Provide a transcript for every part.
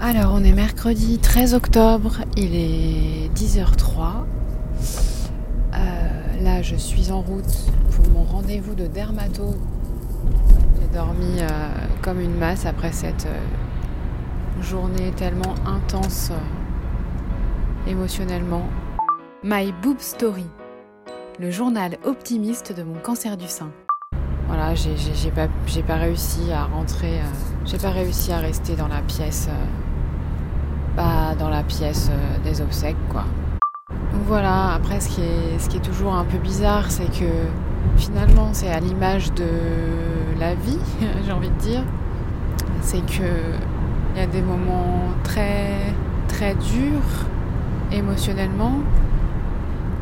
Alors, on est mercredi 13 octobre, il est 10h03. Euh, là, je suis en route pour mon rendez-vous de dermato. J'ai dormi euh, comme une masse après cette euh, journée tellement intense émotionnellement. My Boob Story, le journal optimiste de mon cancer du sein. Voilà, j'ai pas, pas, réussi à rentrer, j'ai pas réussi à rester dans la pièce dans la pièce euh, des obsèques, quoi. Donc voilà, après ce qui est, ce qui est toujours un peu bizarre, c'est que finalement c'est à l'image de la vie, j'ai envie de dire. C'est que il y a des moments très très durs émotionnellement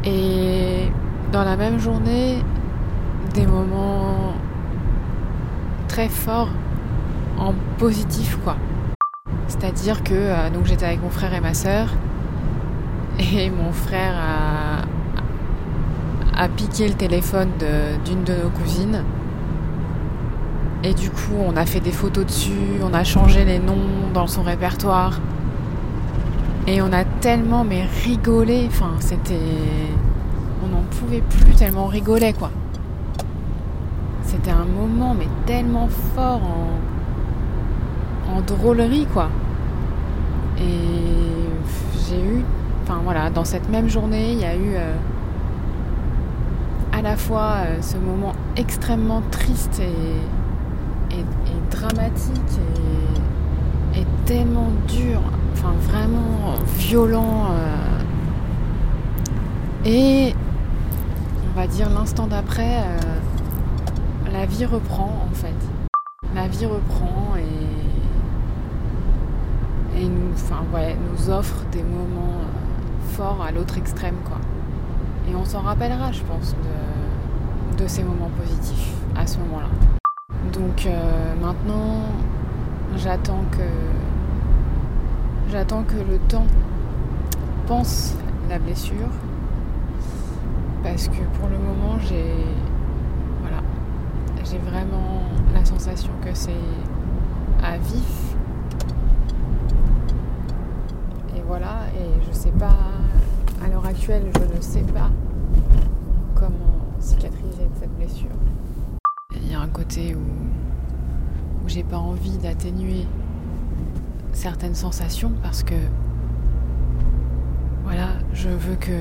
et dans la même journée des moments très forts en positif quoi. C'est-à-dire que euh, j'étais avec mon frère et ma sœur et mon frère a, a piqué le téléphone d'une de, nos cousines. Et du coup, on a fait des photos dessus, on a changé les noms dans son répertoire. Et on a tellement mais rigolé, enfin c'était on n'en pouvait plus tellement on rigolait quoi. C'était un moment mais tellement fort en en drôlerie quoi. Et j'ai eu, enfin voilà, dans cette même journée, il y a eu euh, à la fois euh, ce moment extrêmement triste et, dramatique et, et, tellement dur, enfin vraiment violent. Euh, et on va dire l'instant d'après, la vie reprend en fait. La vie reprend et enfin, ouais, nous offre des moments euh, forts à l'autre extrême. Quoi. Et on s'en rappellera, je pense, de, ces moments positifs à ce moment-là. Donc euh, maintenant, j'attends que j'attends que le temps pense la blessure parce que pour le moment j'ai voilà j'ai vraiment la sensation que c'est à vif voilà, et je sais pas, à l'heure actuelle, je ne sais pas comment cicatriser cette blessure. Il y a un côté où, où j'ai pas envie d'atténuer certaines sensations parce que voilà, je veux que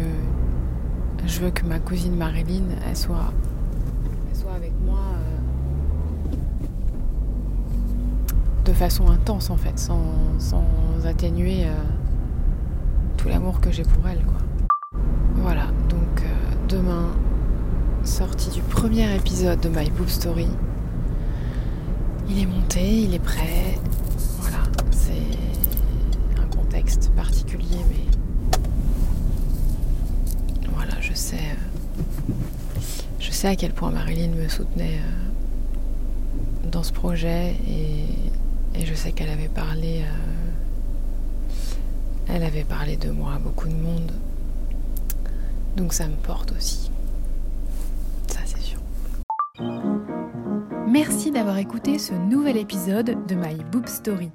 je veux que ma cousine Marilyn elle soit soit avec moi euh, de façon intense en fait, sans, sans atténuer euh, l'amour que j'ai pour elle. Quoi. Voilà, donc euh, demain, sortie du premier épisode de My Boob Story. Il est monté, il est prêt. Voilà, c'est un contexte particulier, mais voilà, je sais, euh, je sais à quel point Marilyn me soutenait euh, dans ce projet et, je sais qu'elle avait parlé. Elle avait parlé de moi à beaucoup de monde. Donc ça me porte aussi. Ça c'est sûr. Merci d'avoir écouté ce nouvel épisode de My Boob Story.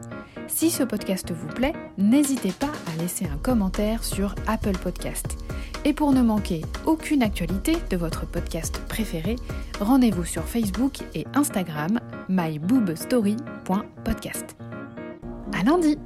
Si ce podcast vous plaît, n'hésitez pas à laisser un commentaire sur Apple Podcast. Et pour ne manquer aucune actualité de votre podcast préféré, rendez-vous sur Facebook et Instagram myboobstory.podcast. À lundi!